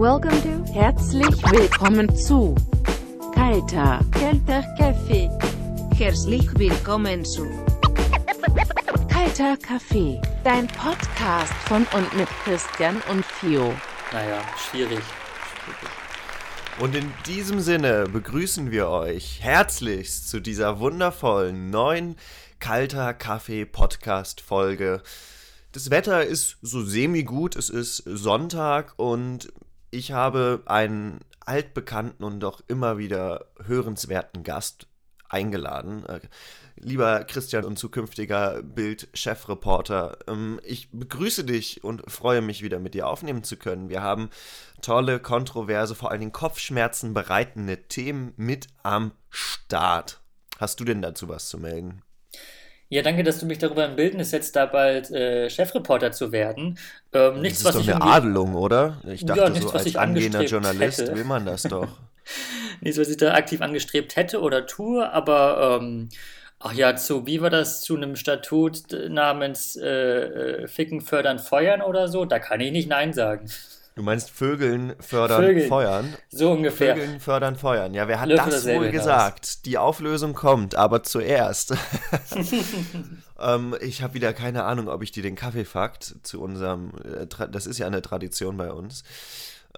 Welcome to, herzlich willkommen zu Kalter, Kalter Kaffee. Herzlich willkommen zu Kalter Kaffee, dein Podcast von und mit Christian und Fio. Naja, schwierig. Und in diesem Sinne begrüßen wir euch herzlichst zu dieser wundervollen neuen Kalter Kaffee Podcast Folge. Das Wetter ist so semi-gut, es ist Sonntag und ich habe einen altbekannten und doch immer wieder hörenswerten Gast eingeladen. Äh, lieber Christian und zukünftiger Bild-Chefreporter, ähm, ich begrüße dich und freue mich wieder mit dir aufnehmen zu können. Wir haben tolle, kontroverse, vor allen Dingen Kopfschmerzen bereitende Themen mit am Start. Hast du denn dazu was zu melden? Ja, danke, dass du mich darüber im Bildnis setzt, da bald äh, Chefreporter zu werden. Ähm, nichts, das ist doch eine Adelung, oder? Ich dachte, ja, nichts, so als angehender Journalist hätte. will man das doch. nichts, was ich da aktiv angestrebt hätte oder tue, aber ähm, ach ja, zu, wie war das, zu einem Statut namens äh, äh, Ficken, Fördern, Feuern oder so? Da kann ich nicht Nein sagen. Du meinst Vögeln fördern, Vögeln. feuern? So ungefähr. Vögeln fördern, feuern. Ja, wer hat Löffel das wohl gesagt? Aus. Die Auflösung kommt, aber zuerst. ähm, ich habe wieder keine Ahnung, ob ich dir den Kaffeefakt zu unserem, äh, das ist ja eine Tradition bei uns,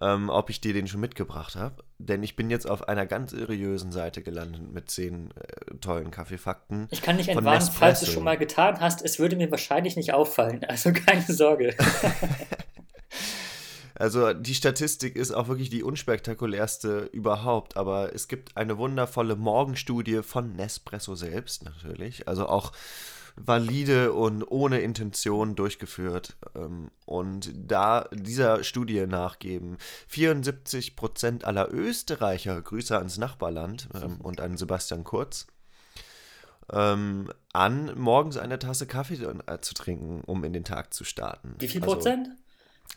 ähm, ob ich dir den schon mitgebracht habe. Denn ich bin jetzt auf einer ganz seriösen Seite gelandet mit zehn äh, tollen Kaffeefakten. Ich kann nicht entwarnen, falls du es schon mal getan hast. Es würde mir wahrscheinlich nicht auffallen. Also keine Sorge. Also die Statistik ist auch wirklich die unspektakulärste überhaupt, aber es gibt eine wundervolle Morgenstudie von Nespresso selbst natürlich, also auch valide und ohne Intention durchgeführt. Ähm, und da dieser Studie nachgeben, 74% aller Österreicher, Grüße ans Nachbarland ähm, und an Sebastian Kurz, ähm, an, morgens eine Tasse Kaffee äh, zu trinken, um in den Tag zu starten. Wie viel also, Prozent?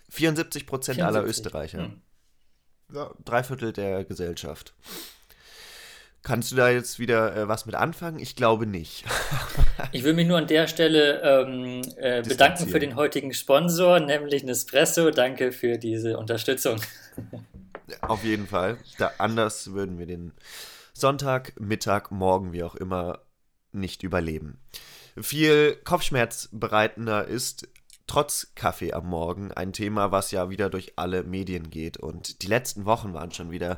74 Prozent aller Österreicher. Hm. Ja, drei Viertel der Gesellschaft. Kannst du da jetzt wieder äh, was mit anfangen? Ich glaube nicht. ich will mich nur an der Stelle ähm, äh, bedanken für den heutigen Sponsor, nämlich Nespresso. Danke für diese Unterstützung. Auf jeden Fall. Da, anders würden wir den Sonntag, Mittag, Morgen, wie auch immer, nicht überleben. Viel kopfschmerzbereitender ist trotz Kaffee am Morgen ein Thema, was ja wieder durch alle Medien geht. Und die letzten Wochen waren schon wieder.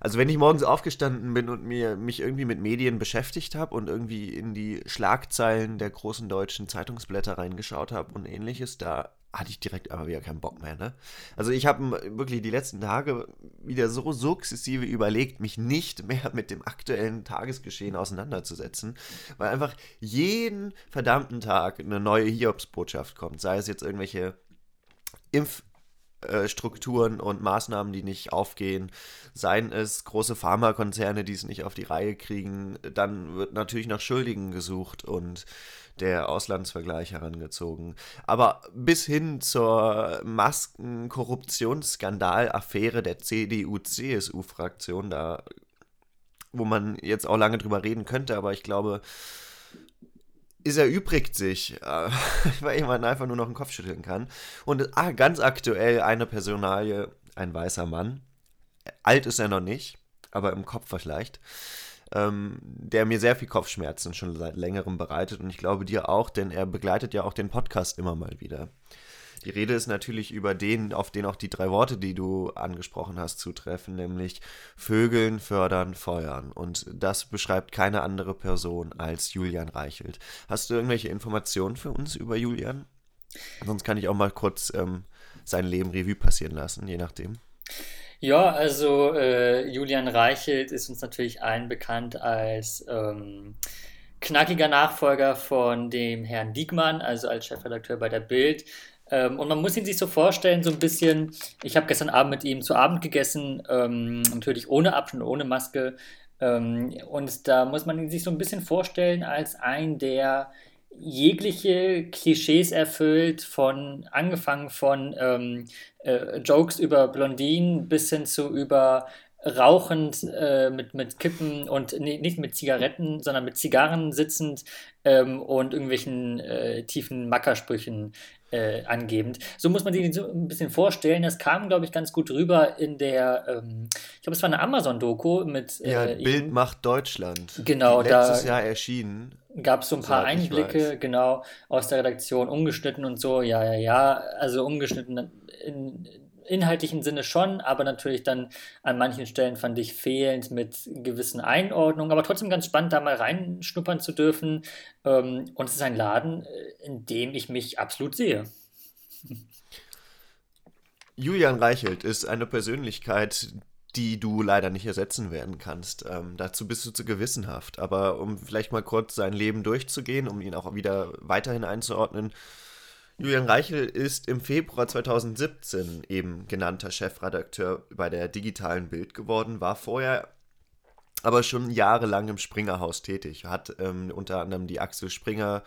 Also wenn ich morgens aufgestanden bin und mir mich irgendwie mit Medien beschäftigt habe und irgendwie in die Schlagzeilen der großen deutschen Zeitungsblätter reingeschaut habe und ähnliches, da hatte ich direkt aber wieder keinen Bock mehr. Ne? Also ich habe wirklich die letzten Tage wieder so sukzessive überlegt, mich nicht mehr mit dem aktuellen Tagesgeschehen auseinanderzusetzen, weil einfach jeden verdammten Tag eine neue Hiobsbotschaft kommt, sei es jetzt irgendwelche Impfstrukturen und Maßnahmen, die nicht aufgehen, seien es große Pharmakonzerne, die es nicht auf die Reihe kriegen, dann wird natürlich nach Schuldigen gesucht und der Auslandsvergleich herangezogen. Aber bis hin zur Masken-Korruptionsskandal-Affäre der CDU-CSU-Fraktion, da wo man jetzt auch lange drüber reden könnte, aber ich glaube, es erübrigt sich, weil man einfach nur noch den Kopf schütteln kann. Und ah, ganz aktuell eine Personalie, ein weißer Mann. Alt ist er noch nicht, aber im Kopf vielleicht ähm, der mir sehr viel Kopfschmerzen schon seit längerem bereitet und ich glaube dir auch, denn er begleitet ja auch den Podcast immer mal wieder. Die Rede ist natürlich über den, auf den auch die drei Worte, die du angesprochen hast, zutreffen, nämlich Vögeln, Fördern, Feuern. Und das beschreibt keine andere Person als Julian Reichelt. Hast du irgendwelche Informationen für uns über Julian? Sonst kann ich auch mal kurz ähm, sein Leben Revue passieren lassen, je nachdem. Ja, also äh, Julian Reichelt ist uns natürlich allen bekannt als ähm, knackiger Nachfolger von dem Herrn Diekmann, also als Chefredakteur bei der Bild. Ähm, und man muss ihn sich so vorstellen, so ein bisschen, ich habe gestern Abend mit ihm zu Abend gegessen, ähm, natürlich ohne Abstand, ohne Maske. Ähm, und da muss man ihn sich so ein bisschen vorstellen als ein, der jegliche Klischees erfüllt, von angefangen von ähm, äh, Jokes über Blondinen bis hin zu über rauchend äh, mit, mit Kippen und nee, nicht mit Zigaretten, sondern mit Zigarren sitzend ähm, und irgendwelchen äh, tiefen Mackersprüchen äh, angebend. So muss man sich so ein bisschen vorstellen. Das kam, glaube ich, ganz gut rüber in der, ähm, ich glaube, es war eine Amazon-Doku mit. Äh, ja, Bild ihm. macht Deutschland. Genau, letztes da Jahr erschienen. Gab es so ein paar Einblicke, genau, aus der Redaktion, ungeschnitten und so. Ja, ja, ja. Also ungeschnitten in, inhaltlichen Sinne schon, aber natürlich dann an manchen Stellen fand ich fehlend mit gewissen Einordnungen, aber trotzdem ganz spannend, da mal reinschnuppern zu dürfen. Ähm, und es ist ein Laden, äh, in dem ich mich absolut sehe. Julian Reichelt ist eine Persönlichkeit, die du leider nicht ersetzen werden kannst. Ähm, dazu bist du zu gewissenhaft. Aber um vielleicht mal kurz sein Leben durchzugehen, um ihn auch wieder weiterhin einzuordnen, Julian Reichel ist im Februar 2017 eben genannter Chefredakteur bei der digitalen Bild geworden, war vorher aber schon jahrelang im Springerhaus tätig, hat ähm, unter anderem die Axel Springer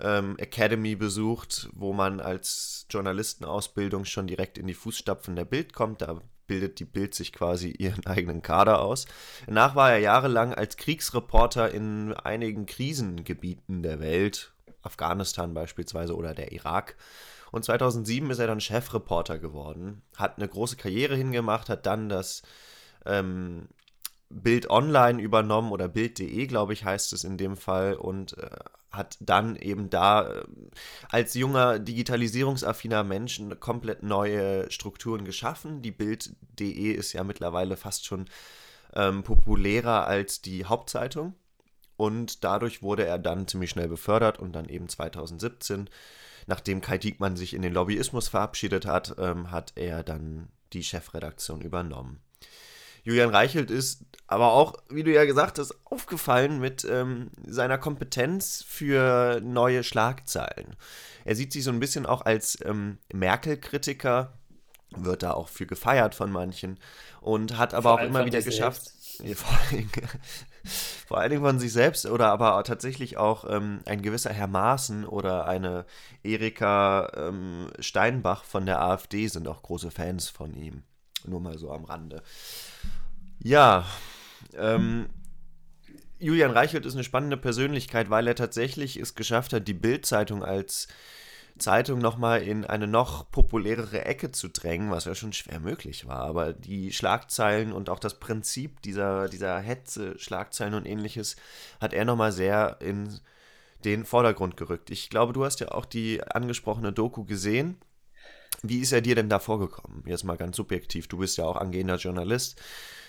ähm, Academy besucht, wo man als Journalistenausbildung schon direkt in die Fußstapfen der Bild kommt. Da bildet die Bild sich quasi ihren eigenen Kader aus. Danach war er jahrelang als Kriegsreporter in einigen Krisengebieten der Welt Afghanistan beispielsweise oder der Irak. Und 2007 ist er dann Chefreporter geworden, hat eine große Karriere hingemacht, hat dann das ähm, Bild Online übernommen oder Bild.de, glaube ich, heißt es in dem Fall und äh, hat dann eben da äh, als junger digitalisierungsaffiner Mensch komplett neue Strukturen geschaffen. Die Bild.de ist ja mittlerweile fast schon ähm, populärer als die Hauptzeitung. Und dadurch wurde er dann ziemlich schnell befördert und dann eben 2017, nachdem Kai Diekmann sich in den Lobbyismus verabschiedet hat, ähm, hat er dann die Chefredaktion übernommen. Julian Reichelt ist aber auch, wie du ja gesagt hast, aufgefallen mit ähm, seiner Kompetenz für neue Schlagzeilen. Er sieht sich so ein bisschen auch als ähm, Merkel-Kritiker, wird da auch für gefeiert von manchen und hat aber Vor auch immer wieder geschafft. Ja, vor, allem, vor allen Dingen von sich selbst oder aber tatsächlich auch ähm, ein gewisser Herr Maaßen oder eine Erika ähm, Steinbach von der AfD sind auch große Fans von ihm. Nur mal so am Rande. Ja, ähm, Julian Reichelt ist eine spannende Persönlichkeit, weil er tatsächlich es geschafft hat, die Bild-Zeitung als Zeitung nochmal in eine noch populärere Ecke zu drängen, was ja schon schwer möglich war. Aber die Schlagzeilen und auch das Prinzip dieser, dieser Hetze, Schlagzeilen und ähnliches, hat er nochmal sehr in den Vordergrund gerückt. Ich glaube, du hast ja auch die angesprochene Doku gesehen. Wie ist er dir denn da vorgekommen? Jetzt mal ganz subjektiv. Du bist ja auch angehender Journalist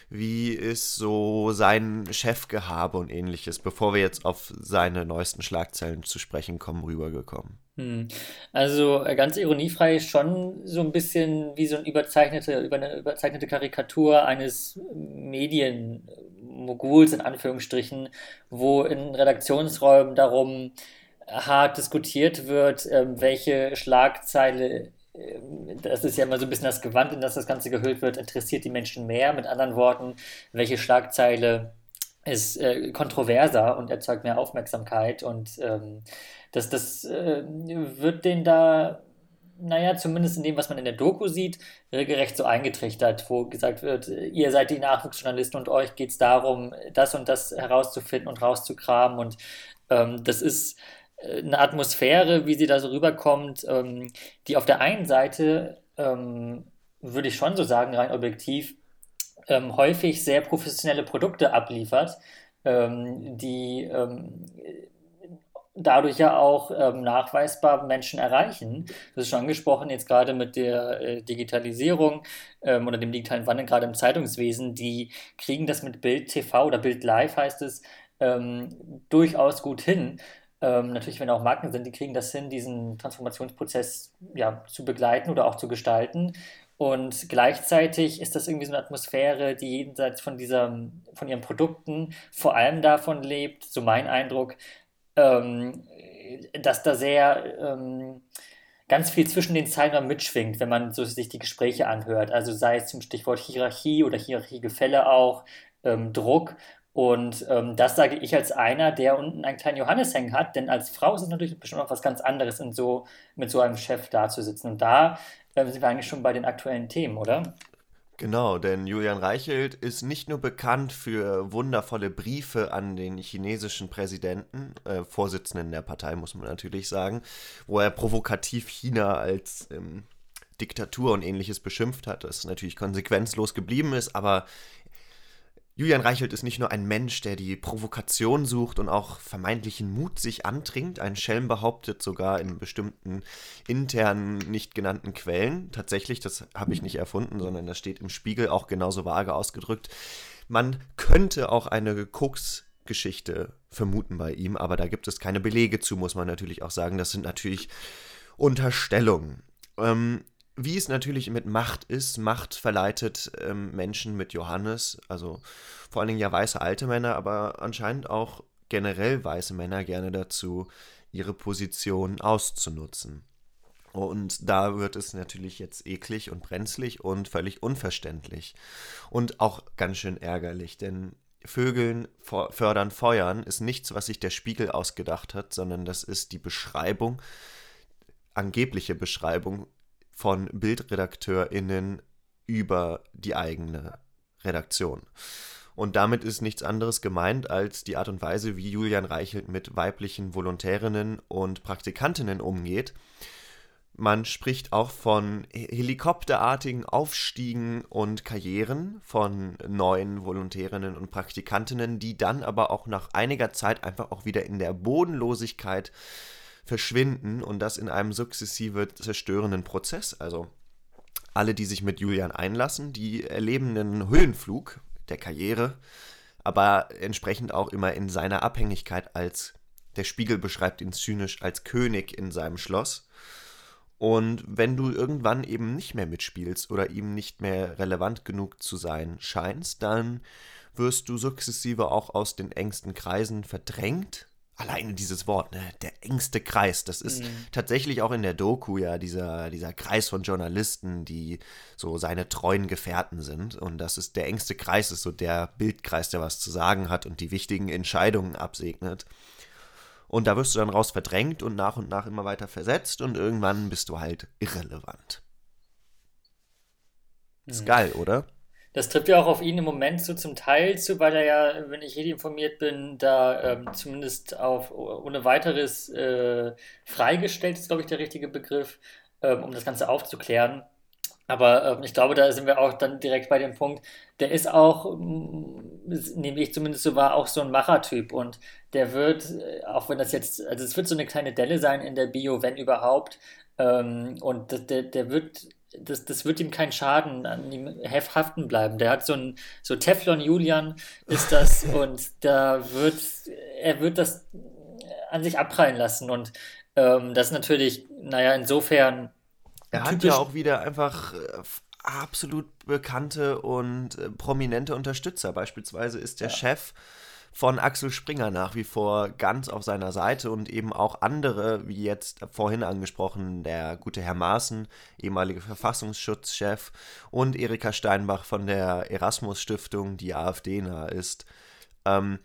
wie ist so sein Chefgehabe und ähnliches, bevor wir jetzt auf seine neuesten Schlagzeilen zu sprechen kommen, rübergekommen? Hm. Also äh, ganz ironiefrei schon so ein bisschen wie so eine überzeichnete, über eine überzeichnete Karikatur eines Medienmoguls in Anführungsstrichen, wo in Redaktionsräumen darum hart diskutiert wird, ähm, welche Schlagzeile das ist ja immer so ein bisschen das Gewand, in das das Ganze gehüllt wird, interessiert die Menschen mehr. Mit anderen Worten, welche Schlagzeile ist äh, kontroverser und erzeugt mehr Aufmerksamkeit? Und ähm, das, das äh, wird den da, naja, zumindest in dem, was man in der Doku sieht, regelrecht so eingetrichtert, wo gesagt wird, ihr seid die Nachwuchsjournalisten und euch geht es darum, das und das herauszufinden und rauszukramen. Und ähm, das ist eine Atmosphäre, wie sie da so rüberkommt, ähm, die auf der einen Seite, ähm, würde ich schon so sagen, rein objektiv, ähm, häufig sehr professionelle Produkte abliefert, ähm, die ähm, dadurch ja auch ähm, nachweisbar Menschen erreichen. Das ist schon angesprochen, jetzt gerade mit der äh, Digitalisierung oder dem digitalen Wandel, gerade im Zeitungswesen, die kriegen das mit Bild TV oder Bild Live heißt es, durchaus gut hin ähm, natürlich, wenn auch Marken sind, die kriegen das hin, diesen Transformationsprozess ja, zu begleiten oder auch zu gestalten. Und gleichzeitig ist das irgendwie so eine Atmosphäre, die jenseits von, dieser, von ihren Produkten vor allem davon lebt, so mein Eindruck, ähm, dass da sehr ähm, ganz viel zwischen den Zeilen mitschwingt, wenn man so sich die Gespräche anhört. Also sei es zum Stichwort Hierarchie oder Hierarchiegefälle auch, ähm, Druck und ähm, das sage ich als einer, der unten einen kleinen Johannes hängen hat, denn als Frau ist es natürlich bestimmt auch was ganz anderes, in so, mit so einem Chef da zu sitzen. Und da äh, sind wir eigentlich schon bei den aktuellen Themen, oder? Genau, denn Julian Reichelt ist nicht nur bekannt für wundervolle Briefe an den chinesischen Präsidenten, äh, Vorsitzenden der Partei, muss man natürlich sagen, wo er provokativ China als ähm, Diktatur und ähnliches beschimpft hat, das natürlich konsequenzlos geblieben ist, aber Julian Reichelt ist nicht nur ein Mensch, der die Provokation sucht und auch vermeintlichen Mut sich antrinkt. Ein Schelm behauptet sogar in bestimmten internen, nicht genannten Quellen. Tatsächlich, das habe ich nicht erfunden, sondern das steht im Spiegel auch genauso vage ausgedrückt. Man könnte auch eine Koks-Geschichte vermuten bei ihm, aber da gibt es keine Belege zu, muss man natürlich auch sagen. Das sind natürlich Unterstellungen. Ähm, wie es natürlich mit Macht ist, Macht verleitet ähm, Menschen mit Johannes, also vor allen Dingen ja weiße alte Männer, aber anscheinend auch generell weiße Männer gerne dazu, ihre Position auszunutzen. Und da wird es natürlich jetzt eklig und brenzlig und völlig unverständlich. Und auch ganz schön ärgerlich, denn Vögeln fördern Feuern ist nichts, was sich der Spiegel ausgedacht hat, sondern das ist die Beschreibung, angebliche Beschreibung von BildredakteurInnen über die eigene Redaktion. Und damit ist nichts anderes gemeint als die Art und Weise, wie Julian Reichelt mit weiblichen Volontärinnen und Praktikantinnen umgeht. Man spricht auch von helikopterartigen Aufstiegen und Karrieren von neuen Volontärinnen und Praktikantinnen, die dann aber auch nach einiger Zeit einfach auch wieder in der Bodenlosigkeit verschwinden und das in einem sukzessive zerstörenden Prozess. Also alle, die sich mit Julian einlassen, die erleben einen Höhenflug der Karriere, aber entsprechend auch immer in seiner Abhängigkeit als, der Spiegel beschreibt ihn zynisch, als König in seinem Schloss. Und wenn du irgendwann eben nicht mehr mitspielst oder ihm nicht mehr relevant genug zu sein scheinst, dann wirst du sukzessive auch aus den engsten Kreisen verdrängt alleine dieses Wort, ne, der engste Kreis, das ist mhm. tatsächlich auch in der Doku ja dieser, dieser Kreis von Journalisten, die so seine treuen Gefährten sind. Und das ist der engste Kreis, ist so der Bildkreis, der was zu sagen hat und die wichtigen Entscheidungen absegnet. Und da wirst du dann raus verdrängt und nach und nach immer weiter versetzt und irgendwann bist du halt irrelevant. Ist mhm. geil, oder? Das trifft ja auch auf ihn im Moment so zum Teil zu, weil er ja, wenn ich richtig informiert bin, da ähm, zumindest auf ohne weiteres äh, freigestellt ist, glaube ich, der richtige Begriff, ähm, um das Ganze aufzuklären. Aber ähm, ich glaube, da sind wir auch dann direkt bei dem Punkt, der ist auch, nehme ich zumindest so wahr, auch so ein Machertyp und der wird, äh, auch wenn das jetzt, also es wird so eine kleine Delle sein in der Bio, wenn überhaupt, ähm, und der, der wird das, das wird ihm kein Schaden an ihm haften bleiben. Der hat so ein, so Teflon Julian ist das und da wird, er wird das an sich abprallen lassen und ähm, das ist natürlich, naja, insofern. Er hat ja auch wieder einfach äh, absolut bekannte und äh, prominente Unterstützer. Beispielsweise ist der ja. Chef von Axel Springer nach wie vor ganz auf seiner Seite und eben auch andere, wie jetzt vorhin angesprochen, der gute Herr Maaßen, ehemalige Verfassungsschutzchef und Erika Steinbach von der Erasmus Stiftung, die AfD nah ist, ähm,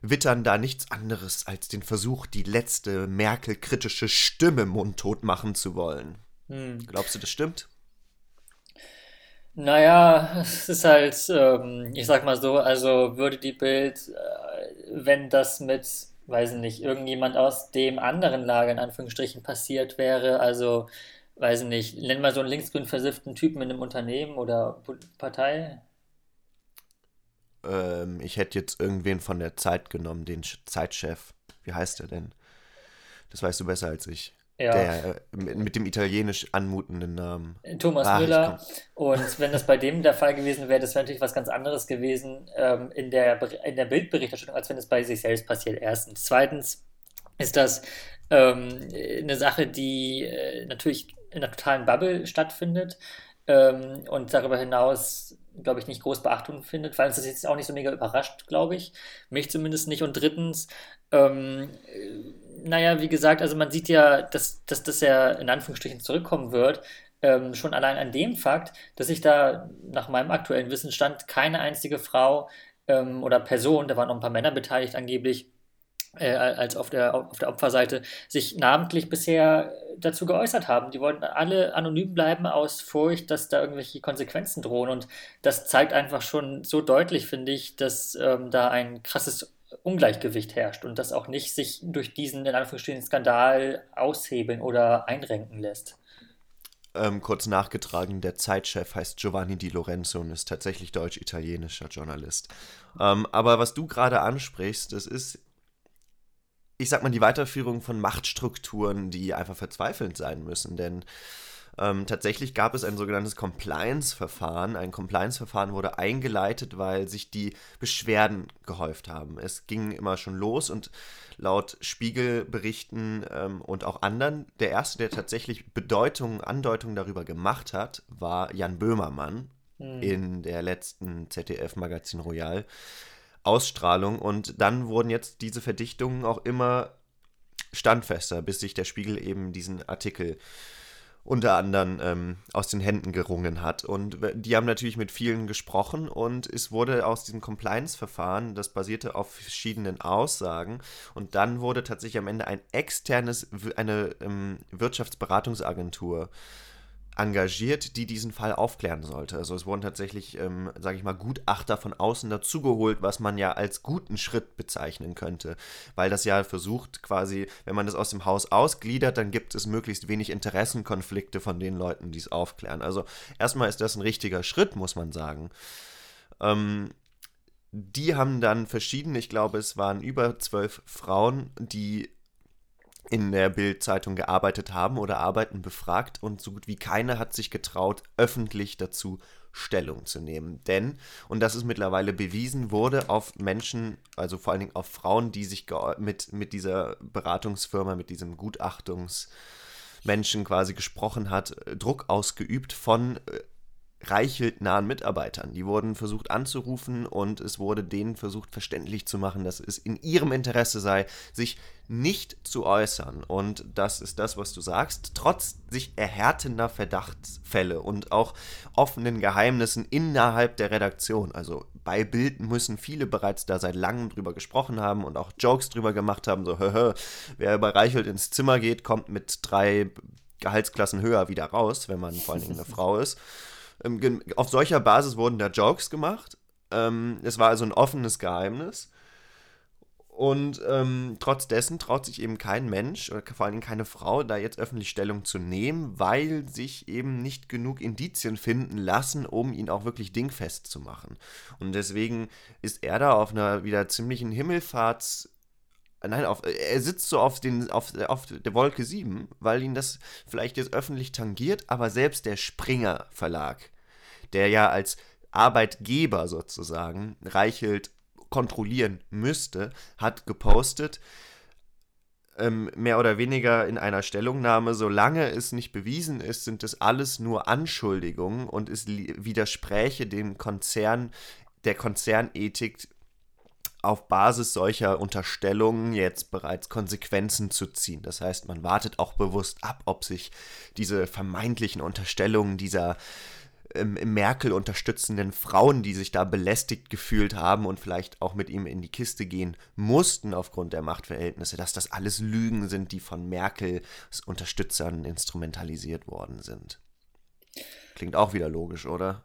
wittern da nichts anderes als den Versuch, die letzte Merkel-kritische Stimme mundtot machen zu wollen. Hm. Glaubst du, das stimmt? Naja, es ist halt, ähm, ich sag mal so, also würde die Bild, äh, wenn das mit, weiß ich nicht, irgendjemand aus dem anderen Lager in Anführungsstrichen passiert wäre, also, weiß ich nicht, nenn mal so einen linksgrün versifften Typen in einem Unternehmen oder Partei. Ähm, ich hätte jetzt irgendwen von der Zeit genommen, den Zeitchef. Wie heißt der denn? Das weißt du besser als ich. Ja. Der, äh, mit, dem italienisch anmutenden Namen. Thomas Ach, Müller. Und wenn das bei dem der Fall gewesen wäre, das wäre natürlich was ganz anderes gewesen ähm, in, der, in der Bildberichterstattung, als wenn es bei sich selbst passiert. Erstens. Zweitens ist das ähm, eine Sache, die äh, natürlich in einer totalen Bubble stattfindet ähm, und darüber hinaus, glaube ich, nicht groß Beachtung findet, weil es das jetzt auch nicht so mega überrascht, glaube ich. Mich zumindest nicht. Und drittens, ähm, naja, wie gesagt, also man sieht ja, dass, dass das ja in Anführungsstrichen zurückkommen wird. Ähm, schon allein an dem Fakt, dass sich da nach meinem aktuellen Wissensstand keine einzige Frau ähm, oder Person, da waren noch ein paar Männer beteiligt angeblich, äh, als auf der, auf der Opferseite, sich namentlich bisher dazu geäußert haben. Die wollten alle anonym bleiben aus Furcht, dass da irgendwelche Konsequenzen drohen. Und das zeigt einfach schon so deutlich, finde ich, dass ähm, da ein krasses Ungleichgewicht herrscht und das auch nicht sich durch diesen, in Anführungsstrichen, Skandal aushebeln oder einrenken lässt. Ähm, kurz nachgetragen, der Zeitchef heißt Giovanni Di Lorenzo und ist tatsächlich deutsch-italienischer Journalist. Ähm, aber was du gerade ansprichst, das ist ich sag mal, die Weiterführung von Machtstrukturen, die einfach verzweifelnd sein müssen. Denn ähm, tatsächlich gab es ein sogenanntes Compliance-Verfahren. Ein Compliance-Verfahren wurde eingeleitet, weil sich die Beschwerden gehäuft haben. Es ging immer schon los und laut Spiegelberichten ähm, und auch anderen, der erste, der tatsächlich Bedeutung, Andeutungen darüber gemacht hat, war Jan Böhmermann mhm. in der letzten ZDF-Magazin Royal. Ausstrahlung und dann wurden jetzt diese Verdichtungen auch immer standfester, bis sich der Spiegel eben diesen Artikel unter anderem ähm, aus den Händen gerungen hat. Und die haben natürlich mit vielen gesprochen und es wurde aus diesem Compliance-Verfahren, das basierte auf verschiedenen Aussagen und dann wurde tatsächlich am Ende ein externes, eine ähm, Wirtschaftsberatungsagentur engagiert, die diesen Fall aufklären sollte. Also es wurden tatsächlich, ähm, sage ich mal, Gutachter von außen dazugeholt, was man ja als guten Schritt bezeichnen könnte, weil das ja versucht quasi, wenn man das aus dem Haus ausgliedert, dann gibt es möglichst wenig Interessenkonflikte von den Leuten, die es aufklären. Also erstmal ist das ein richtiger Schritt, muss man sagen. Ähm, die haben dann verschiedene, ich glaube, es waren über zwölf Frauen, die in der Bild-Zeitung gearbeitet haben oder arbeiten, befragt und so gut wie keine hat sich getraut, öffentlich dazu Stellung zu nehmen. Denn, und das ist mittlerweile bewiesen, wurde auf Menschen, also vor allen Dingen auf Frauen, die sich mit, mit dieser Beratungsfirma, mit diesem Gutachtungsmenschen quasi gesprochen hat, Druck ausgeübt von Reichelt nahen Mitarbeitern. Die wurden versucht anzurufen und es wurde denen versucht verständlich zu machen, dass es in ihrem Interesse sei, sich nicht zu äußern. Und das ist das, was du sagst. Trotz sich erhärtender Verdachtsfälle und auch offenen Geheimnissen innerhalb der Redaktion. Also bei Bild müssen viele bereits da seit langem drüber gesprochen haben und auch Jokes drüber gemacht haben. So, hö, wer bei Reichelt ins Zimmer geht, kommt mit drei Gehaltsklassen höher wieder raus, wenn man vor allen Dingen eine Frau ist. Ähm, auf solcher Basis wurden da Jokes gemacht. Ähm, es war also ein offenes Geheimnis. Und ähm, trotz dessen traut sich eben kein Mensch oder vor Dingen keine Frau, da jetzt öffentlich Stellung zu nehmen, weil sich eben nicht genug Indizien finden lassen, um ihn auch wirklich dingfest zu machen. Und deswegen ist er da auf einer wieder ziemlichen Himmelfahrts- Nein, auf, er sitzt so auf, den, auf, auf der Wolke 7, weil ihn das vielleicht jetzt öffentlich tangiert, aber selbst der Springer Verlag der ja als Arbeitgeber sozusagen Reichelt kontrollieren müsste, hat gepostet, ähm, mehr oder weniger in einer Stellungnahme, solange es nicht bewiesen ist, sind es alles nur Anschuldigungen und es widerspräche dem Konzern, der Konzernethik auf Basis solcher Unterstellungen jetzt bereits Konsequenzen zu ziehen. Das heißt, man wartet auch bewusst ab, ob sich diese vermeintlichen Unterstellungen dieser ähm, Merkel unterstützenden Frauen, die sich da belästigt gefühlt haben und vielleicht auch mit ihm in die Kiste gehen mussten aufgrund der Machtverhältnisse, dass das alles Lügen sind, die von Merkels Unterstützern instrumentalisiert worden sind. Klingt auch wieder logisch, oder?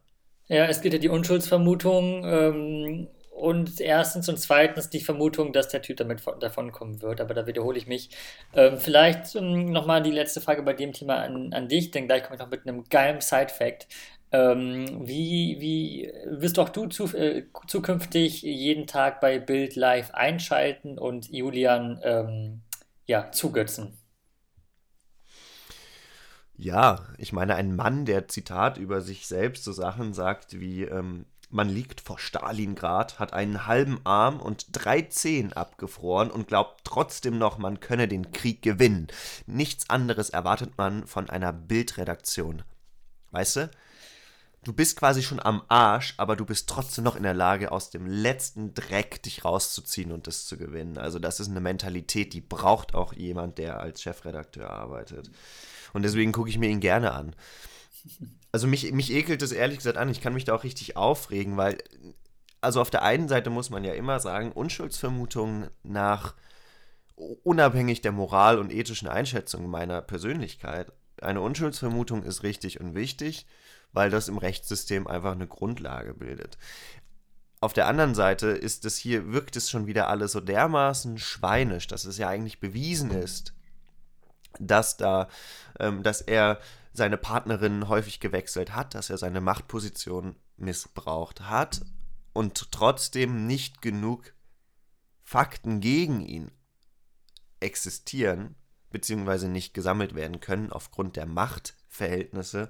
Ja, es gibt ja die Unschuldsvermutung ähm, und erstens und zweitens die Vermutung, dass der Typ damit davon kommen wird, aber da wiederhole ich mich. Ähm, vielleicht ähm, nochmal die letzte Frage bei dem Thema an, an dich, denn gleich komme ich noch mit einem geilen Side-Fact. Ähm, wie, wie wirst auch du zu, äh, zukünftig jeden Tag bei Bild Live einschalten und Julian ähm, ja, zugötzen? Ja, ich meine, ein Mann, der Zitat über sich selbst so Sachen sagt wie, ähm, man liegt vor Stalingrad, hat einen halben Arm und drei Zehen abgefroren und glaubt trotzdem noch, man könne den Krieg gewinnen. Nichts anderes erwartet man von einer Bildredaktion. Weißt du? Du bist quasi schon am Arsch, aber du bist trotzdem noch in der Lage, aus dem letzten Dreck dich rauszuziehen und das zu gewinnen. Also das ist eine Mentalität, die braucht auch jemand, der als Chefredakteur arbeitet. Und deswegen gucke ich mir ihn gerne an. Also mich, mich ekelt es ehrlich gesagt an. Ich kann mich da auch richtig aufregen, weil, also auf der einen Seite muss man ja immer sagen, Unschuldsvermutungen nach unabhängig der Moral und ethischen Einschätzung meiner Persönlichkeit, eine Unschuldsvermutung ist richtig und wichtig, weil das im Rechtssystem einfach eine Grundlage bildet. Auf der anderen Seite ist es hier, wirkt es schon wieder alles so dermaßen schweinisch, dass es ja eigentlich bewiesen ist, dass da, ähm, dass er seine Partnerin häufig gewechselt hat, dass er seine Machtposition missbraucht hat und trotzdem nicht genug Fakten gegen ihn existieren, beziehungsweise nicht gesammelt werden können aufgrund der Machtverhältnisse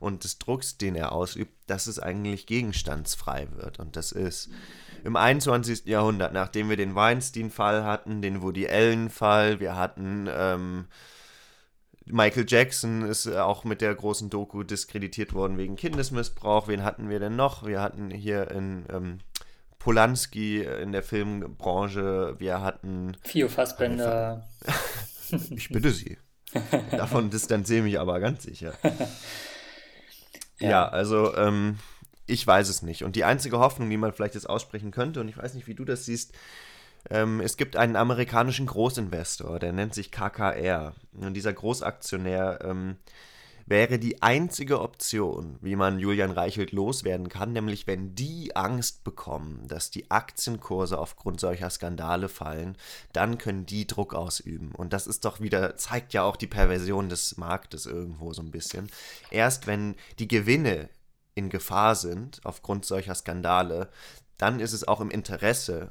und des Drucks, den er ausübt, dass es eigentlich gegenstandsfrei wird. Und das ist im 21. Jahrhundert, nachdem wir den Weinstein-Fall hatten, den Woody Allen-Fall, wir hatten ähm, Michael Jackson ist auch mit der großen Doku diskreditiert worden wegen Kindesmissbrauch. Wen hatten wir denn noch? Wir hatten hier in ähm, Polanski in der Filmbranche, wir hatten. Fio Fassbender. ich bitte Sie. Davon distanziere ich mich aber ganz sicher. ja. ja, also ähm, ich weiß es nicht. Und die einzige Hoffnung, die man vielleicht jetzt aussprechen könnte, und ich weiß nicht, wie du das siehst, ähm, es gibt einen amerikanischen Großinvestor, der nennt sich KKR. Und dieser Großaktionär ähm, wäre die einzige Option, wie man Julian Reichelt loswerden kann, nämlich wenn die Angst bekommen, dass die Aktienkurse aufgrund solcher Skandale fallen, dann können die Druck ausüben. Und das ist doch wieder, zeigt ja auch die Perversion des Marktes irgendwo so ein bisschen. Erst wenn die Gewinne in Gefahr sind aufgrund solcher Skandale, dann ist es auch im Interesse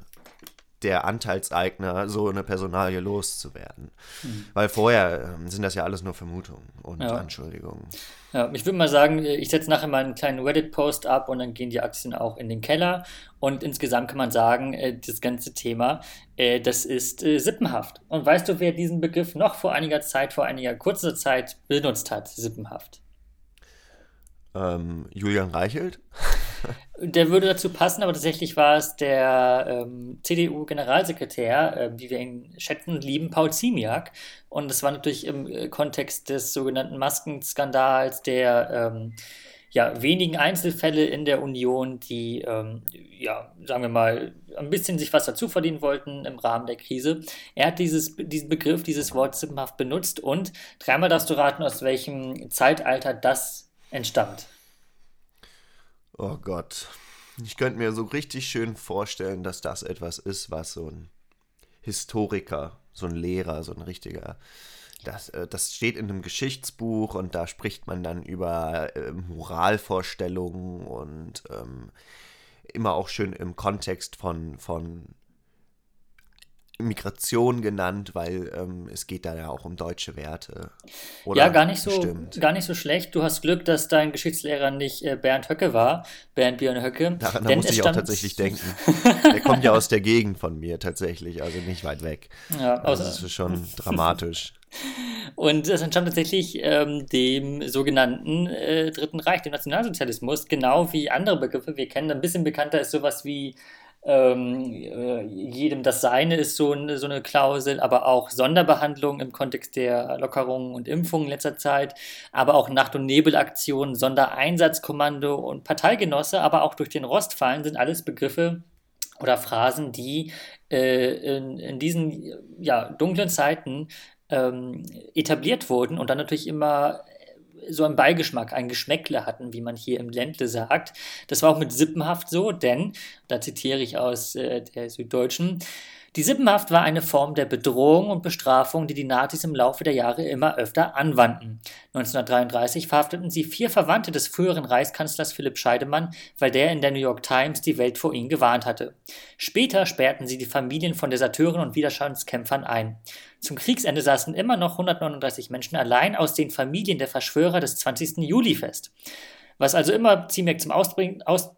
der Anteilseigner so eine Personalie loszuwerden. Mhm. Weil vorher ähm, sind das ja alles nur Vermutungen und ja. Anschuldigungen. Ja, ich würde mal sagen, ich setze nachher mal einen kleinen Reddit-Post ab und dann gehen die Aktien auch in den Keller. Und insgesamt kann man sagen, äh, das ganze Thema, äh, das ist äh, sippenhaft. Und weißt du, wer diesen Begriff noch vor einiger Zeit, vor einiger kurzer Zeit benutzt hat, sippenhaft? Ähm, Julian Reichelt? Der würde dazu passen, aber tatsächlich war es der ähm, CDU-Generalsekretär, äh, wie wir ihn schätzen und lieben, Paul Ziemiak. Und das war natürlich im äh, Kontext des sogenannten Maskenskandals, der ähm, ja, wenigen Einzelfälle in der Union, die, ähm, ja, sagen wir mal, ein bisschen sich was dazu verdienen wollten im Rahmen der Krise. Er hat dieses, diesen Begriff, dieses Wort sippenhaft benutzt und dreimal darfst du raten, aus welchem Zeitalter das entstammt. Oh Gott. Ich könnte mir so richtig schön vorstellen, dass das etwas ist, was so ein Historiker, so ein Lehrer, so ein richtiger, das, äh, das steht in einem Geschichtsbuch und da spricht man dann über äh, Moralvorstellungen und ähm, immer auch schön im Kontext von, von Migration genannt, weil ähm, es geht da ja auch um deutsche Werte. Oder ja, gar nicht so, gar nicht so schlecht. Du hast Glück, dass dein Geschichtslehrer nicht äh, Bernd Höcke war, Bernd Björn Höcke. Daran da muss ich auch tatsächlich denken. Der kommt ja aus der Gegend von mir tatsächlich, also nicht weit weg. Ja, also das ist schon dramatisch. Und es entstammt tatsächlich ähm, dem sogenannten äh, Dritten Reich, dem Nationalsozialismus, genau wie andere Begriffe. Wir kennen ein bisschen bekannter ist sowas wie ähm, äh, jedem das Seine ist so, eine, so eine Klausel, aber auch Sonderbehandlung im Kontext der Lockerungen und Impfungen in letzter Zeit, aber auch Nacht- und Nebelaktionen, Sondereinsatzkommando und Parteigenosse, aber auch durch den Rostfallen sind alles Begriffe oder Phrasen, die äh, in, in diesen ja, dunklen Zeiten ähm, etabliert wurden und dann natürlich immer so einen Beigeschmack, ein Geschmäckle hatten, wie man hier im Ländle sagt. Das war auch mit Sippenhaft so, denn, da zitiere ich aus äh, der Süddeutschen, die Sippenhaft war eine Form der Bedrohung und Bestrafung, die die Nazis im Laufe der Jahre immer öfter anwandten. 1933 verhafteten sie vier Verwandte des früheren Reichskanzlers Philipp Scheidemann, weil der in der New York Times die Welt vor ihnen gewarnt hatte. Später sperrten sie die Familien von Deserteuren und Widerstandskämpfern ein. Zum Kriegsende saßen immer noch 139 Menschen allein aus den Familien der Verschwörer des 20. Juli fest. Was also immer Ziemek zum Ausbringen, aus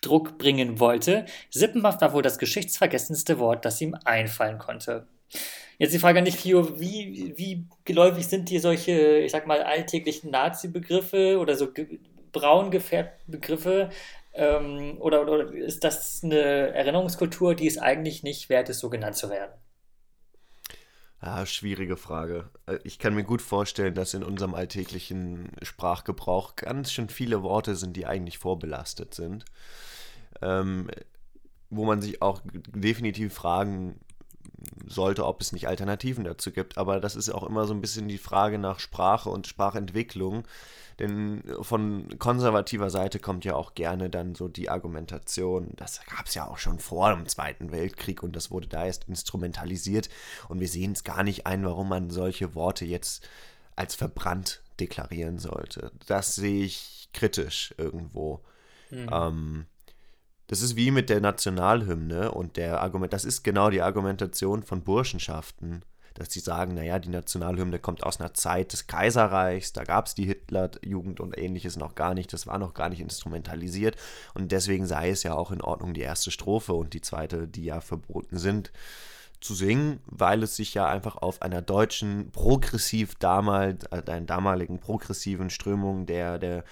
Druck bringen wollte. Sippenhaft war wohl das geschichtsvergessenste Wort, das ihm einfallen konnte. Jetzt die Frage an dich, Fio, wie, wie geläufig sind dir solche, ich sag mal, alltäglichen Nazi-Begriffe oder so braun gefärbte Begriffe? Ähm, oder, oder ist das eine Erinnerungskultur, die es eigentlich nicht wert ist, so genannt zu werden? Ja, schwierige Frage. Äh, ich kann mir gut vorstellen, dass in unserem alltäglichen Sprachgebrauch ganz schön viele Worte sind, die eigentlich vorbelastet sind ähm, wo man sich auch definitiv fragen sollte, ob es nicht Alternativen dazu gibt. Aber das ist auch immer so ein bisschen die Frage nach Sprache und Sprachentwicklung. Denn von konservativer Seite kommt ja auch gerne dann so die Argumentation, das gab es ja auch schon vor dem Zweiten Weltkrieg und das wurde da erst instrumentalisiert. Und wir sehen es gar nicht ein, warum man solche Worte jetzt als verbrannt deklarieren sollte. Das sehe ich kritisch irgendwo. Mhm. Ähm, das ist wie mit der Nationalhymne und der Argument, das ist genau die Argumentation von Burschenschaften, dass sie sagen, naja, die Nationalhymne kommt aus einer Zeit des Kaiserreichs, da gab es die Hitlerjugend und ähnliches noch gar nicht, das war noch gar nicht instrumentalisiert und deswegen sei es ja auch in Ordnung, die erste Strophe und die zweite, die ja verboten sind, zu singen, weil es sich ja einfach auf einer deutschen progressiv damals, äh, einer damaligen progressiven Strömung der, der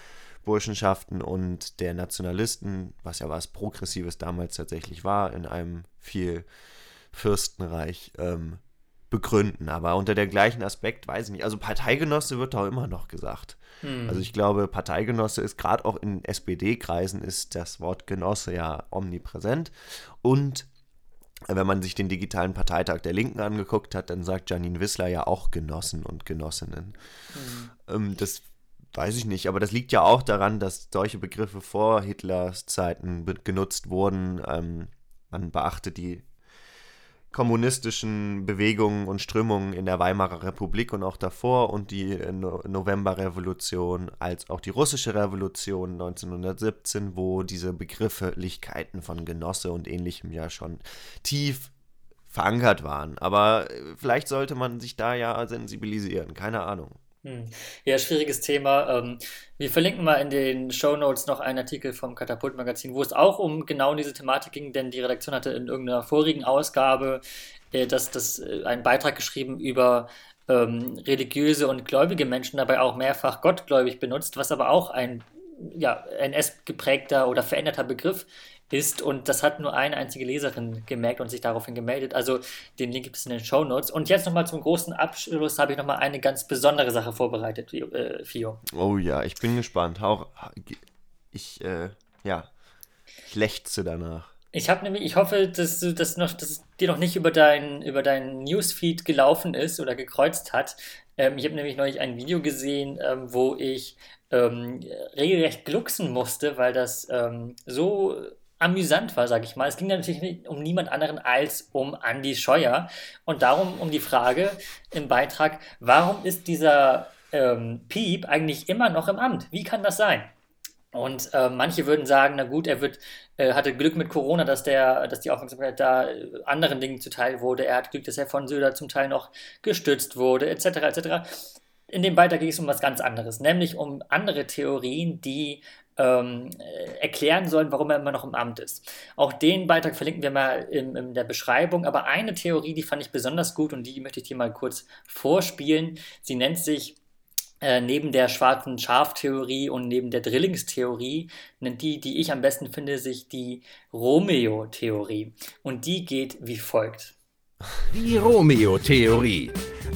Burschenschaften und der Nationalisten, was ja was Progressives damals tatsächlich war, in einem viel Fürstenreich ähm, begründen. Aber unter der gleichen Aspekt weiß ich nicht. Also Parteigenosse wird auch immer noch gesagt. Hm. Also ich glaube, Parteigenosse ist gerade auch in SPD-Kreisen ist das Wort Genosse ja omnipräsent. Und wenn man sich den digitalen Parteitag der Linken angeguckt hat, dann sagt Janine Wissler ja auch Genossen und Genossinnen. Hm. Ähm, das Weiß ich nicht, aber das liegt ja auch daran, dass solche Begriffe vor Hitlers Zeiten genutzt wurden. Ähm, man beachtet die kommunistischen Bewegungen und Strömungen in der Weimarer Republik und auch davor und die äh, no Novemberrevolution als auch die russische Revolution 1917, wo diese Begrifflichkeiten von Genosse und ähnlichem ja schon tief verankert waren. Aber äh, vielleicht sollte man sich da ja sensibilisieren, keine Ahnung. Hm. Ja, schwieriges Thema. Ähm, wir verlinken mal in den Show Notes noch einen Artikel vom Katapult-Magazin, wo es auch um genau diese Thematik ging, denn die Redaktion hatte in irgendeiner vorigen Ausgabe äh, das, das, äh, einen Beitrag geschrieben über ähm, religiöse und gläubige Menschen, dabei auch mehrfach gottgläubig benutzt, was aber auch ein ja, NS-geprägter oder veränderter Begriff ist und das hat nur eine einzige Leserin gemerkt und sich daraufhin gemeldet. Also den Link gibt es in den Show Notes. Und jetzt nochmal zum großen Abschluss habe ich nochmal eine ganz besondere Sache vorbereitet, äh, Fio. Oh ja, ich bin gespannt. Hau, ich, äh, ja, ich lechze danach. Ich habe nämlich, ich hoffe, dass du das noch, dass es dir noch nicht über dein, über deinen Newsfeed gelaufen ist oder gekreuzt hat. Ähm, ich habe nämlich neulich ein Video gesehen, ähm, wo ich ähm, regelrecht glucksen musste, weil das ähm, so amüsant war, sage ich mal. Es ging natürlich um niemand anderen als um Andy Scheuer und darum um die Frage im Beitrag, warum ist dieser ähm, Piep eigentlich immer noch im Amt? Wie kann das sein? Und äh, manche würden sagen, na gut, er wird, äh, hatte Glück mit Corona, dass der, dass die Aufmerksamkeit da äh, anderen Dingen zuteil wurde. Er hat Glück, dass er von Söder zum Teil noch gestützt wurde, etc. etc. In dem Beitrag ging es um was ganz anderes, nämlich um andere Theorien, die ähm, äh, erklären sollen, warum er immer noch im Amt ist. Auch den Beitrag verlinken wir mal in, in, der Beschreibung, aber eine Theorie, die fand ich besonders gut und die möchte ich dir mal kurz vorspielen. Sie nennt sich äh, neben der schwarzen Schaftheorie und neben der Drillingstheorie, nennt die, die ich am besten finde, sich die Romeo-Theorie. Und die geht wie folgt. Die Romeo-Theorie.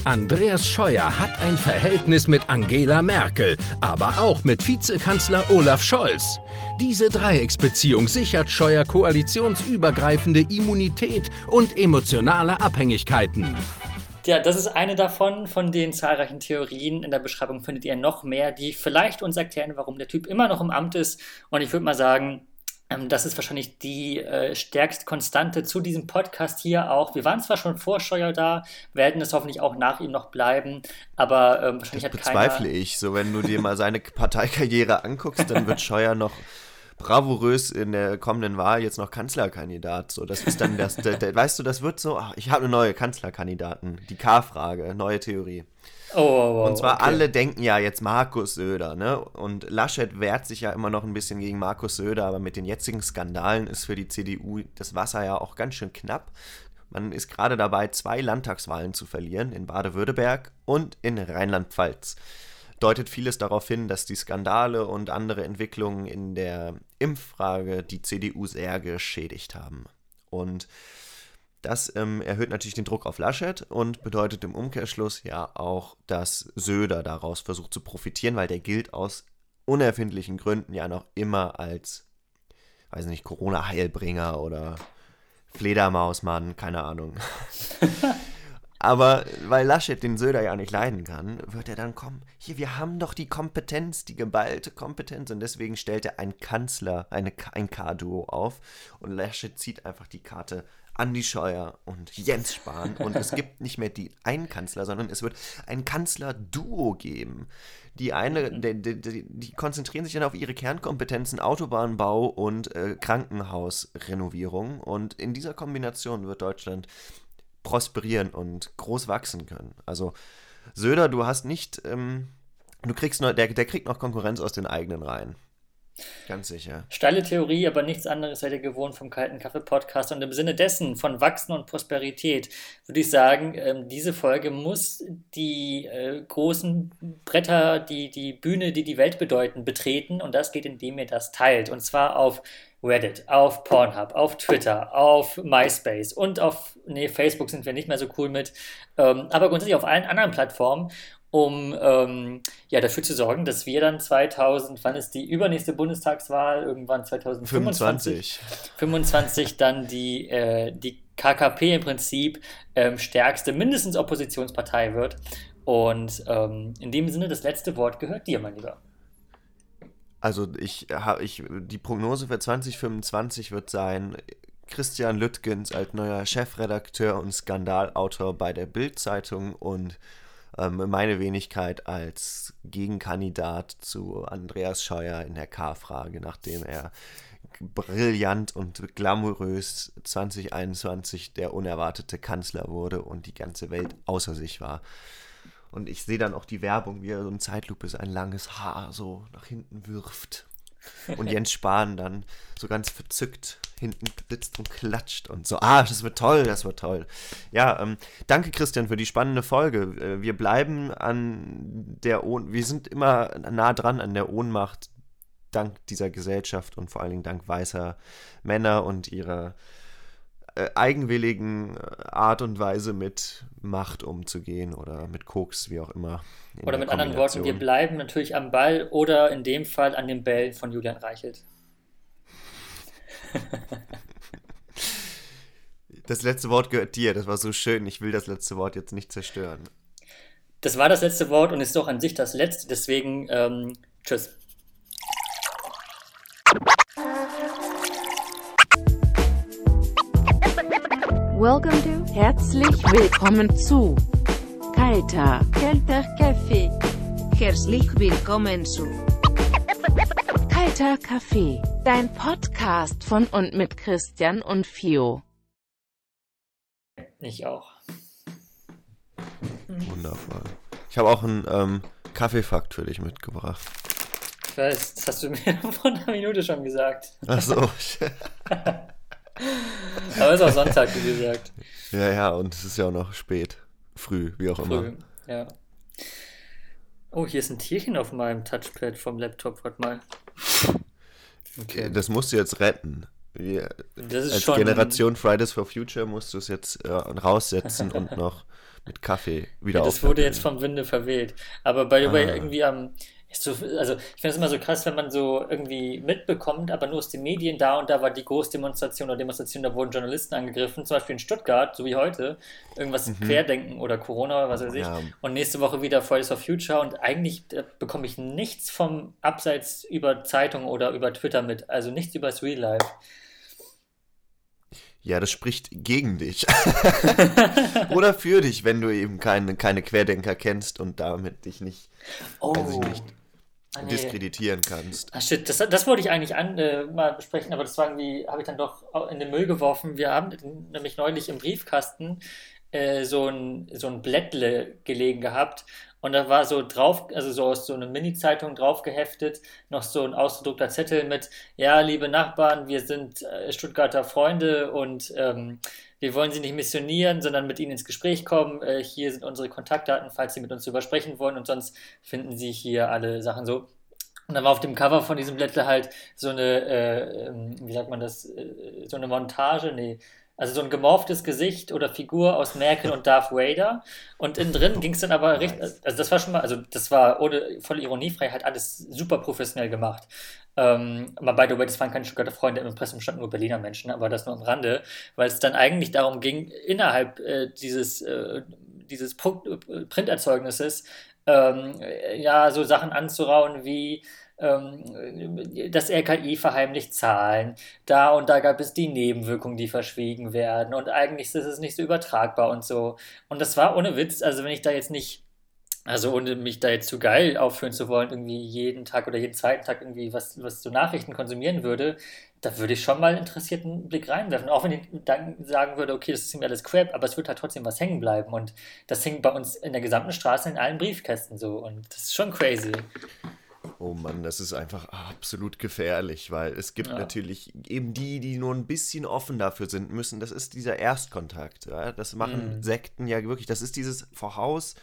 Andreas Scheuer hat ein Verhältnis mit Angela Merkel, aber auch mit Vizekanzler Olaf Scholz. Diese Dreiecksbeziehung sichert Scheuer koalitionsübergreifende Immunität und emotionale Abhängigkeiten. Ja, das ist eine davon, von den zahlreichen Theorien. In der Beschreibung findet ihr noch mehr, die vielleicht uns erklären, warum der Typ immer noch im Amt ist. Und ich würde mal sagen, das ist wahrscheinlich die äh, stärkste Konstante zu diesem Podcast hier auch. Wir waren zwar schon vor Scheuer da, werden es hoffentlich auch nach ihm noch bleiben, aber ähm, wahrscheinlich das hat keiner... bezweifle ich. So, wenn du dir mal seine Parteikarriere anguckst, dann wird Scheuer noch bravourös in der kommenden Wahl jetzt noch Kanzlerkandidat. So, das ist dann das, der, der, weißt du, das wird so, ach, ich habe eine neue Kanzlerkandidaten. Die K-Frage, neue Theorie. Oh, oh, und zwar okay. alle denken ja jetzt Markus Söder, ne? Und Laschet wehrt sich ja immer noch ein bisschen gegen Markus Söder, aber mit den jetzigen Skandalen ist für die CDU das Wasser ja auch ganz schön knapp. Man ist gerade dabei, zwei Landtagswahlen zu verlieren, in Baden-Württemberg und in Rheinland-Pfalz. Deutet vieles darauf hin, dass die Skandale und andere Entwicklungen in der Impffrage die CDU sehr geschädigt haben. Und das ähm, erhöht natürlich den Druck auf Laschet und bedeutet im Umkehrschluss ja auch, dass Söder daraus versucht zu profitieren, weil der gilt aus unerfindlichen Gründen ja noch immer als, weiß nicht, Corona-Heilbringer oder Fledermausmann, keine Ahnung. Aber weil Laschet den Söder ja nicht leiden kann, wird er dann kommen, hier, wir haben doch die Kompetenz, die geballte Kompetenz. Und deswegen stellt er einen Kanzler, eine, ein K-Duo auf. Und Laschet zieht einfach die Karte Andi Scheuer und Jens Spahn und es gibt nicht mehr die einen Kanzler, sondern es wird ein Kanzler-Duo geben. Die eine, die, die, die, konzentrieren sich dann auf ihre Kernkompetenzen Autobahnbau und äh, Krankenhausrenovierung und in dieser Kombination wird Deutschland prosperieren und groß wachsen können. Also Söder, du hast nicht, ähm, du kriegst noch, der, der kriegt noch Konkurrenz aus den eigenen Reihen. Ganz sicher. Steile Theorie, aber nichts anderes seid ihr gewohnt vom Kalten Kaffee Podcast. Und im Sinne dessen, von Wachsen und Prosperität, würde ich sagen, ähm, diese Folge muss die äh, großen Bretter, die, die Bühne, die die Welt bedeuten, betreten. Und das geht, indem ihr das teilt. Und zwar auf Reddit, auf Pornhub, auf Twitter, auf MySpace und auf, nee, Facebook sind wir nicht mehr so cool mit, ähm, aber grundsätzlich auf allen anderen Plattformen, um ähm, ja, dafür zu sorgen, dass wir dann 2000, wann ist die übernächste Bundestagswahl? Irgendwann 2025. 25 dann die, äh, die KKP im Prinzip ähm, stärkste, mindestens Oppositionspartei wird. Und ähm, in dem Sinne, das letzte Wort gehört dir, mein Lieber. Also ich habe ich die Prognose für 2025 wird sein Christian Lüttgens als neuer Chefredakteur und Skandalautor bei der Bild-Zeitung und meine Wenigkeit als Gegenkandidat zu Andreas Scheuer in der K-Frage, nachdem er brillant und glamourös 2021 der unerwartete Kanzler wurde und die ganze Welt außer sich war. Und ich sehe dann auch die Werbung, wie er so in Zeitlupe sein langes Haar so nach hinten wirft. Und Jens Spahn dann so ganz verzückt hinten sitzt und klatscht und so. Ah, das wird toll, das wird toll. Ja, ähm, danke Christian für die spannende Folge. Äh, wir bleiben an der Ohn wir sind immer nah dran an der Ohnmacht dank dieser Gesellschaft und vor allen Dingen dank weißer Männer und ihrer äh, eigenwilligen äh, Art und Weise mit Macht umzugehen oder mit Koks, wie auch immer. Oder mit anderen Worten, wir bleiben natürlich am Ball oder in dem Fall an den Bällen von Julian Reichelt. Das letzte Wort gehört dir, das war so schön. Ich will das letzte Wort jetzt nicht zerstören. Das war das letzte Wort und ist doch an sich das letzte, deswegen ähm, tschüss. Welcome to, herzlich willkommen zu Kalter, Kalter Kaffee. Herzlich willkommen zu Kalter Kaffee, dein Podcast von und mit Christian und Fio. Ich auch. Wundervoll. Ich habe auch einen ähm, Kaffeefakt für dich mitgebracht. Ich weiß, das hast du mir vor einer Minute schon gesagt. Ach so. Aber es ist auch Sonntag, wie gesagt. Ja, ja, und es ist ja auch noch spät. Früh, wie auch früh, immer. Ja. Oh, hier ist ein Tierchen auf meinem Touchpad vom Laptop. Warte mal. Okay. Das musst du jetzt retten. Wir, das ist als schon Generation Fridays for Future musst du es jetzt äh, raussetzen und noch mit Kaffee wieder ja, Das wurde jetzt vom Winde verweht. Aber by the way, ah. irgendwie am so, also ich finde es immer so krass, wenn man so irgendwie mitbekommt, aber nur aus den Medien da und da war die Großdemonstration oder Demonstration, da wurden Journalisten angegriffen, zum Beispiel in Stuttgart, so wie heute, irgendwas mhm. Querdenken oder Corona, was weiß ich. Ja. Und nächste Woche wieder Fridays for Future und eigentlich bekomme ich nichts vom Abseits über Zeitung oder über Twitter mit, also nichts über das Real Life. Ja, das spricht gegen dich. Oder für dich, wenn du eben keine, keine Querdenker kennst und damit dich nicht, oh. nicht ah, nee. diskreditieren kannst. Ah, shit, das, das wollte ich eigentlich an, äh, mal besprechen, aber das war irgendwie, habe ich dann doch in den Müll geworfen. Wir haben nämlich neulich im Briefkasten äh, so ein, so ein Blättle gelegen gehabt und da war so drauf, also so aus so einer Mini-Zeitung drauf geheftet, noch so ein ausgedruckter Zettel mit, ja, liebe Nachbarn, wir sind äh, Stuttgarter Freunde und ähm, wir wollen Sie nicht missionieren, sondern mit Ihnen ins Gespräch kommen. Äh, hier sind unsere Kontaktdaten, falls Sie mit uns drüber sprechen wollen und sonst finden Sie hier alle Sachen so. Und dann war auf dem Cover von diesem Blättle halt so eine, äh, ähm, wie sagt man das, äh, so eine Montage, nee, Also so ein gemorftes Gesicht oder Figur aus Merkel und Darth Vader. Und innen drin ging es dann aber richtig, also das war schon mal, also das war ohne volle Ironiefreiheit halt alles super professionell gemacht. Ähm, aber by the way, das waren keine Stuttgarter Freunde, im Impressum standen nur Berliner Menschen, aber das nur am Rande, weil es dann eigentlich darum ging, innerhalb äh, dieses, äh, dieses Printerzeugnisses ähm, ja so Sachen anzurauen wie ähm, das RKI verheimlicht Zahlen. Da und da gab es die Nebenwirkungen, die verschwiegen werden. Und eigentlich ist es nicht so übertragbar und so. Und das war ohne Witz, also wenn ich da jetzt nicht, also ohne mich da jetzt zu geil aufführen zu wollen, irgendwie jeden Tag oder jeden zweiten Tag irgendwie was, was zu Nachrichten konsumieren würde, da würde ich schon mal einen interessierten Blick reinwerfen. Auch wenn ich dann sagen würde, okay, das ist mir alles Crap, aber es wird halt trotzdem was hängen bleiben. Und das hängt bei uns in der gesamten Straße in allen Briefkästen so. Und das ist schon crazy. Oh Mann, das ist einfach absolut gefährlich, weil es gibt ja. natürlich eben die, die nur ein bisschen offen dafür sind müssen. Das ist dieser Erstkontakt. Ja? Das machen mhm. Sekten ja wirklich. Das ist dieses Vorhaus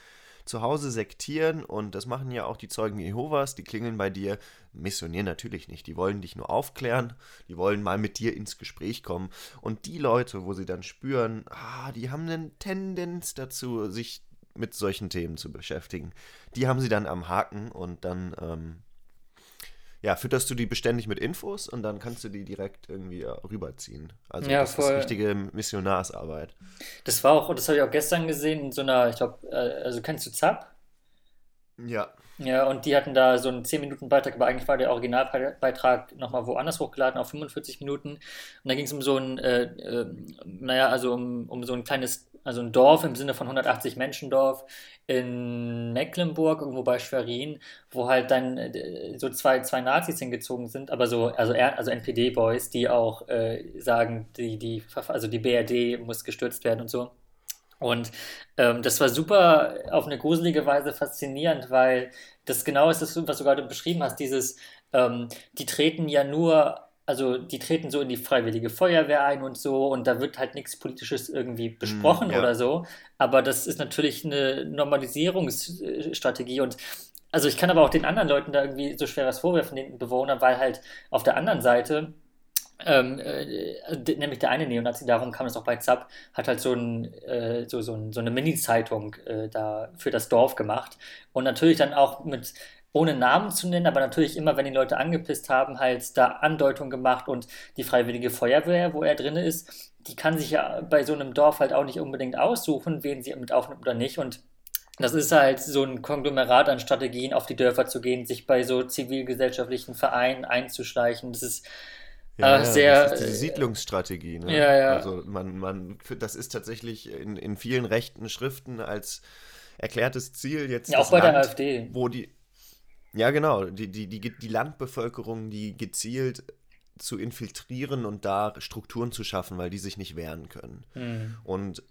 zu Hause sektieren und das machen ja auch die Zeugen Jehovas. Die klingeln bei dir, missionieren natürlich nicht. Die wollen dich nur aufklären. Die wollen mal mit dir ins Gespräch kommen. Und die Leute, wo sie dann spüren, ah, die haben eine Tendenz dazu, sich mit solchen Themen zu beschäftigen. Die haben sie dann am Haken und dann ähm, ja, fütterst du die beständig mit Infos und dann kannst du die direkt irgendwie rüberziehen. Also ja, das voll. ist richtige Missionarsarbeit. Das war auch, das habe ich auch gestern gesehen, in so einer, ich glaube, äh, also kennst du Zap? Ja. Ja, und die hatten da so einen 10-Minuten-Beitrag, aber eigentlich war der Originalbeitrag nochmal woanders hochgeladen, auf 45 Minuten. Und da ging es um so ein, äh, äh, naja, also um, um so ein kleines, also ein Dorf im Sinne von 180 Menschen Dorf in Mecklenburg, irgendwo bei Schwerin, wo halt dann äh, so zwei, zwei Nazis hingezogen sind, aber so, also, also NPD-Boys, die auch äh, sagen, die, die, also die BRD muss gestürzt werden und so. Und ähm, das war super auf eine gruselige Weise faszinierend, weil das genau ist das, was du gerade beschrieben hast, dieses, ähm, die treten ja nur, also die treten so in die freiwillige Feuerwehr ein und so und da wird halt nichts Politisches irgendwie hm, besprochen mm, ja. oder so, aber das ist natürlich eine Normalisierungsstrategie und also ich kann aber auch den anderen Leuten da irgendwie so schwer was vorwerfen, den Bewohnern, weil halt auf der anderen Seite ähm, äh, nämlich der eine Neonazi, darum kam es auch bei Zapp, hat halt so, ein, äh, so, so, ein, so eine Mini-Zeitung äh, da für das Dorf gemacht und natürlich dann auch mit, ohne Namen zu nennen, aber natürlich immer, wenn die Leute angepisst haben, halt da Andeutungen gemacht und die Freiwillige Feuerwehr, wo er drin ist, die kann sich ja bei so einem Dorf halt auch nicht unbedingt aussuchen, wen sie mit aufnimmt oder nicht und das ist halt so ein Konglomerat an Strategien, auf die Dörfer zu gehen, sich bei so zivilgesellschaftlichen Vereinen einzuschleichen. Das ist ja, äh, sehr, das ist die Siedlungsstrategie. Ne? Ja, ja. Also man, man, das ist tatsächlich in, in vielen rechten Schriften als erklärtes Ziel jetzt. Ja, auch bei Land, der AfD. Wo die, ja, genau, die, die, die, die Landbevölkerung, die gezielt zu infiltrieren und da Strukturen zu schaffen, weil die sich nicht wehren können. Mhm. Und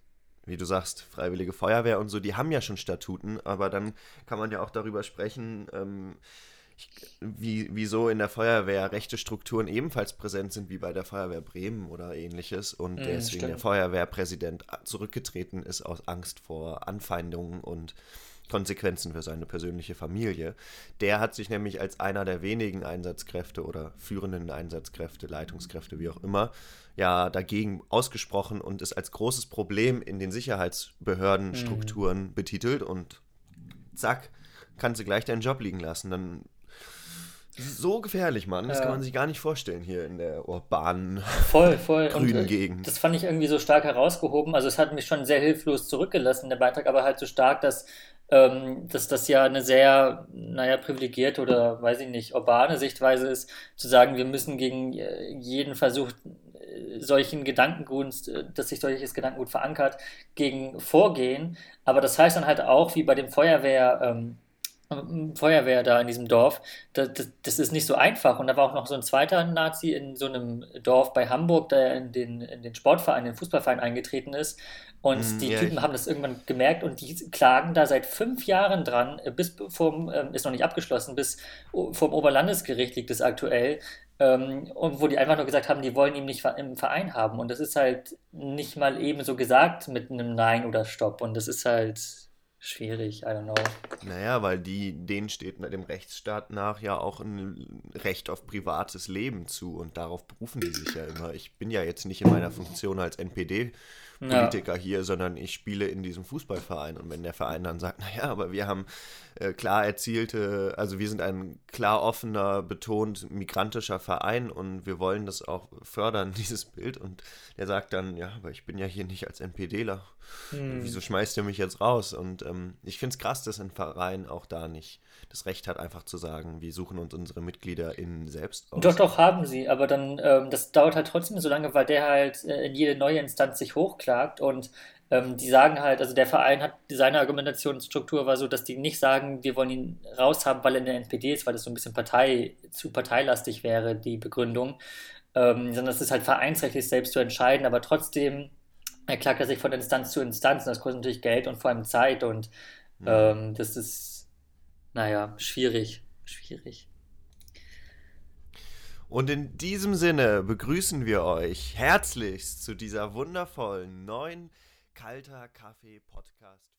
wie du sagst, Freiwillige Feuerwehr und so, die haben ja schon Statuten, aber dann kann man ja auch darüber sprechen, ähm, wie, wieso in der Feuerwehr rechte Strukturen ebenfalls präsent sind wie bei der Feuerwehr Bremen oder ähnliches und mm, deswegen stimmt. der Feuerwehrpräsident zurückgetreten ist aus Angst vor Anfeindungen und Konsequenzen für seine persönliche Familie. Der hat sich nämlich als einer der wenigen Einsatzkräfte oder führenden Einsatzkräfte, Leitungskräfte, wie auch immer, ja dagegen ausgesprochen und ist als großes Problem in den Sicherheitsbehördenstrukturen mhm. betitelt und zack, kannst du gleich deinen Job liegen lassen. Dann so gefährlich, Mann. Das ja. kann man sich gar nicht vorstellen hier in der urbanen, voll, voll. grünen Und, äh, Gegend. Das fand ich irgendwie so stark herausgehoben. Also es hat mich schon sehr hilflos zurückgelassen, der Beitrag, aber halt so stark, dass, ähm, dass das ja eine sehr, naja, privilegierte oder, weiß ich nicht, urbane Sichtweise ist, zu sagen, wir müssen gegen äh, jeden Versuch, äh, solchen Gedankengut, dass sich solches Gedankengut verankert, gegen vorgehen. Aber das heißt dann halt auch, wie bei dem Feuerwehr... Ähm, Feuerwehr da in diesem Dorf, das, das, das, ist nicht so einfach. Und da war auch noch so ein zweiter Nazi in so einem Dorf bei Hamburg, der in den, in den Sportverein, in den Fußballverein eingetreten ist. Und mm, die ja, Typen haben das irgendwann gemerkt und die klagen da seit fünf Jahren dran, äh, bis vom, ähm, ist noch nicht abgeschlossen, bis vom Oberlandesgericht liegt es aktuell, ähm, und wo die einfach nur gesagt haben, die wollen ihn nicht im Verein haben. Und das ist halt nicht mal eben so gesagt mit einem Nein oder Stopp. Und das ist halt schwierig, I don't know. Naja, weil die, denen steht dem Rechtsstaat nach ja auch ein Recht auf privates Leben zu und darauf berufen die sich ja immer. Ich bin ja jetzt nicht in meiner Funktion als NPD Politiker ja. hier, sondern ich spiele in diesem Fußballverein. Und wenn der Verein dann sagt, naja, aber wir haben äh, klar erzielte, also wir sind ein klar offener, betont migrantischer Verein und wir wollen das auch fördern, dieses Bild. Und der sagt dann, ja, aber ich bin ja hier nicht als NPDler. Hm. Wieso schmeißt ihr mich jetzt raus? Und ähm, ich finde es krass, dass ein Verein auch da nicht das Recht hat, einfach zu sagen, wir suchen uns unsere Mitglieder in selbst aus. Doch, doch, haben sie, aber dann, ähm, das dauert halt trotzdem so lange, weil der halt äh, in jede neue Instanz sich hochklagt und ähm, die sagen halt, also der Verein hat, seine Argumentationsstruktur war so, dass die nicht sagen, wir wollen ihn raushaben, weil er in der NPD ist, weil das so ein bisschen Partei, zu parteilastig wäre, die Begründung, ähm, sondern es ist halt vereinsrechtlich selbst zu entscheiden, aber trotzdem er klagt er sich von Instanz zu Instanz und das kostet natürlich Geld und vor allem Zeit und mhm. ähm, das ist, naja, schwierig, schwierig. Und in diesem Sinne begrüßen wir euch herzlichst zu dieser wundervollen neuen Kalter Kaffee Podcast.